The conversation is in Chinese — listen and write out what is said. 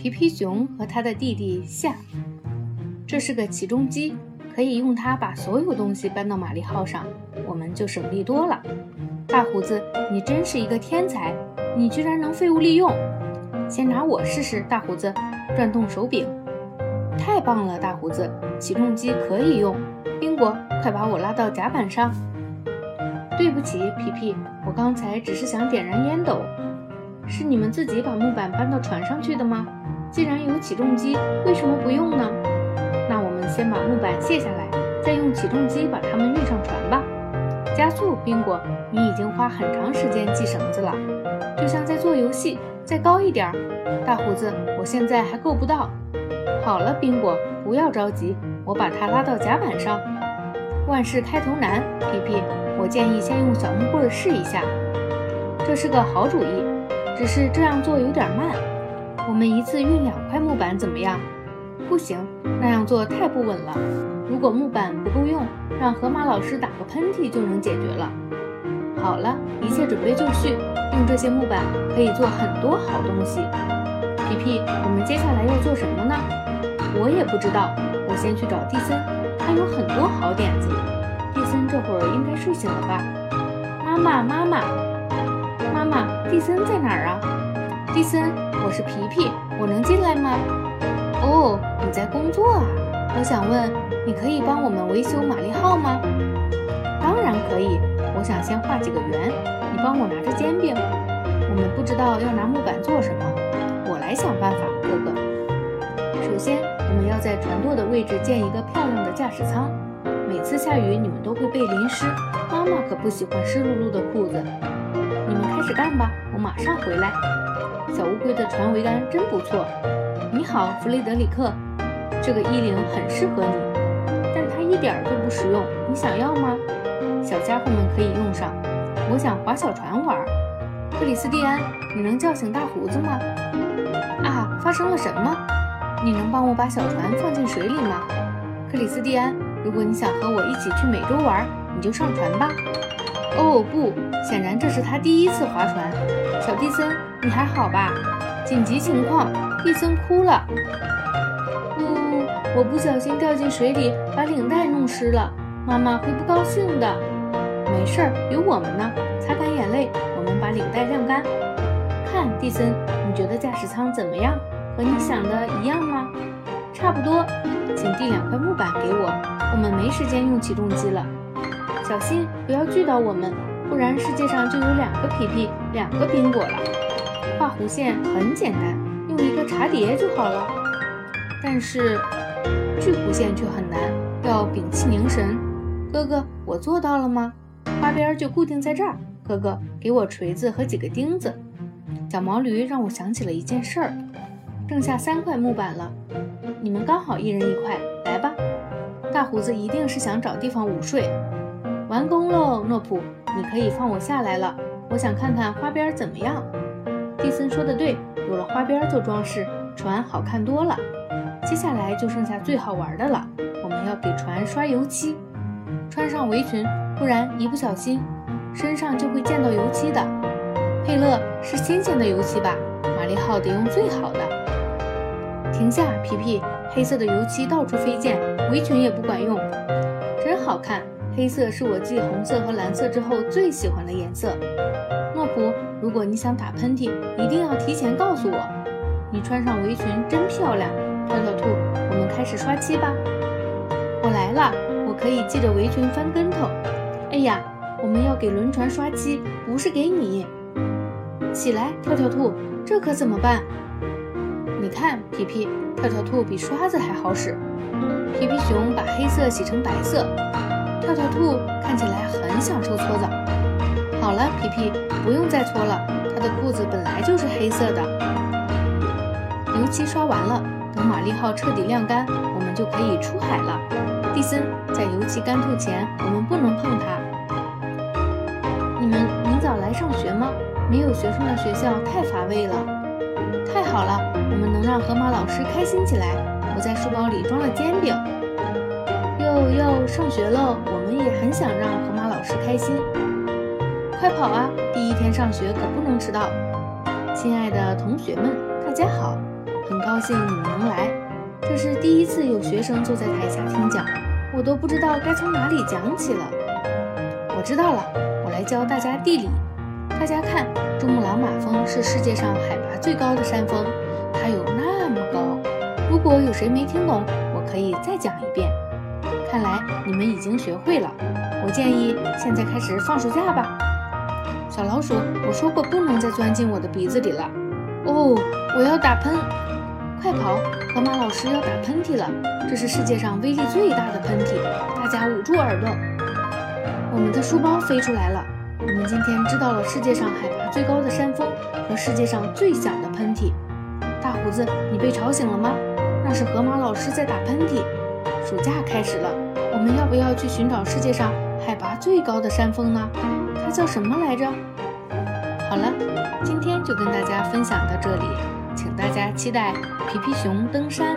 皮皮熊和他的弟弟夏。这是个起重机，可以用它把所有东西搬到玛丽号上，我们就省力多了。大胡子，你真是一个天才，你居然能废物利用。先拿我试试，大胡子，转动手柄。太棒了，大胡子，起重机可以用。宾果，快把我拉到甲板上。对不起，皮皮，我刚才只是想点燃烟斗。是你们自己把木板搬到船上去的吗？既然有起重机，为什么不用呢？那我们先把木板卸下来，再用起重机把它们运上船吧。加速，宾果，你已经花很长时间系绳子了，就像在做游戏。再高一点儿，大胡子，我现在还够不到。好了，宾果，不要着急，我把它拉到甲板上。万事开头难，皮皮，我建议先用小木棍试一下。这是个好主意，只是这样做有点慢。我们一次运两块木板怎么样？不行，那样做太不稳了。如果木板不够用，让河马老师打个喷嚏就能解决了。好了，一切准备就绪。用这些木板可以做很多好东西。皮皮，我们接下来要做什么呢？我也不知道。我先去找蒂森，他有很多好点子。蒂森这会儿应该睡醒了吧？妈妈，妈妈，妈妈，蒂森在哪儿啊？蒂森，我是皮皮，我能进来吗？哦，你在工作啊？我想问，你可以帮我们维修玛丽号吗？当然可以。我想先画几个圆，你帮我拿着煎饼。我们不知道要拿木板做什么，我来想办法，哥哥。首先，我们要在船舵的位置建一个漂亮的驾驶舱。每次下雨，你们都会被淋湿，妈妈可不喜欢湿漉漉的裤子。干吧，我马上回来。小乌龟的船桅杆真不错。你好，弗雷德里克，这个衣领很适合你，但它一点都不实用。你想要吗？小家伙们可以用上。我想划小船玩。克里斯蒂安，你能叫醒大胡子吗？啊，发生了什么？你能帮我把小船放进水里吗？克里斯蒂安，如果你想和我一起去美洲玩，你就上船吧。哦不，显然这是他第一次划船。小蒂森，你还好吧？紧急情况，蒂森哭了。呜，我不小心掉进水里，把领带弄湿了，妈妈会不高兴的。没事儿，有我们呢。擦干眼泪，我们把领带晾干。看，蒂森，你觉得驾驶舱怎么样？和你想的一样吗？差不多。请递两块木板给我，我们没时间用起重机了。小心不要锯到我们，不然世界上就有两个皮皮，两个苹果了。画弧线很简单，用一个茶碟就好了。但是锯弧线却很难，要屏气凝神。哥哥，我做到了吗？花边就固定在这儿，哥哥，给我锤子和几个钉子。小毛驴让我想起了一件事儿，剩下三块木板了，你们刚好一人一块，来吧。大胡子一定是想找地方午睡。完工喽，诺普，你可以放我下来了。我想看看花边怎么样。蒂森说的对，有了花边做装饰，船好看多了。接下来就剩下最好玩的了，我们要给船刷油漆，穿上围裙。不然一不小心，身上就会溅到油漆的。佩勒是新鲜的油漆吧？玛丽号得用最好的。停下，皮皮！黑色的油漆到处飞溅，围裙也不管用。真好看，黑色是我继红色和蓝色之后最喜欢的颜色。诺普，如果你想打喷嚏，一定要提前告诉我。你穿上围裙真漂亮。跳跳兔，我们开始刷漆吧。我来了，我可以系着围裙翻跟头。哎呀，我们要给轮船刷漆，不是给你。起来，跳跳兔，这可怎么办？你看，皮皮，跳跳兔比刷子还好使。皮皮熊把黑色洗成白色，跳跳兔看起来很享受搓澡。好了，皮皮，不用再搓了，他的裤子本来就是黑色的。油漆刷完了，等玛丽号彻底晾干，我们就可以出海了。蒂森，在油漆干透前，我们不能碰它。你们明早来上学吗？没有学生的学校太乏味了。太好了，我们能让河马老师开心起来。我在书包里装了煎饼。上学喽！我们也很想让河马老师开心。快跑啊！第一天上学可不能迟到。亲爱的同学们，大家好。很高兴你们能来。这是第一次有学生坐在台下听讲，我都不知道该从哪里讲起了。我知道了，我来教大家地理。大家看，珠穆朗玛峰是世界上海拔最高的山峰，它有那么高。如果有谁没听懂，我可以再讲一遍。看来你们已经学会了。我建议现在开始放暑假吧。小老鼠，我说过不能再钻进我的鼻子里了。哦，我要打喷，快跑！河马老师要打喷嚏了，这是世界上威力最大的喷嚏，大家捂住耳朵。我们的书包飞出来了，我们今天知道了世界上海拔最高的山峰和世界上最响的喷嚏。大胡子，你被吵醒了吗？那是河马老师在打喷嚏。暑假开始了，我们要不要去寻找世界上海拔最高的山峰呢？它叫什么来着？好了，今天就跟大家分享到这里，请大家期待皮皮熊登山。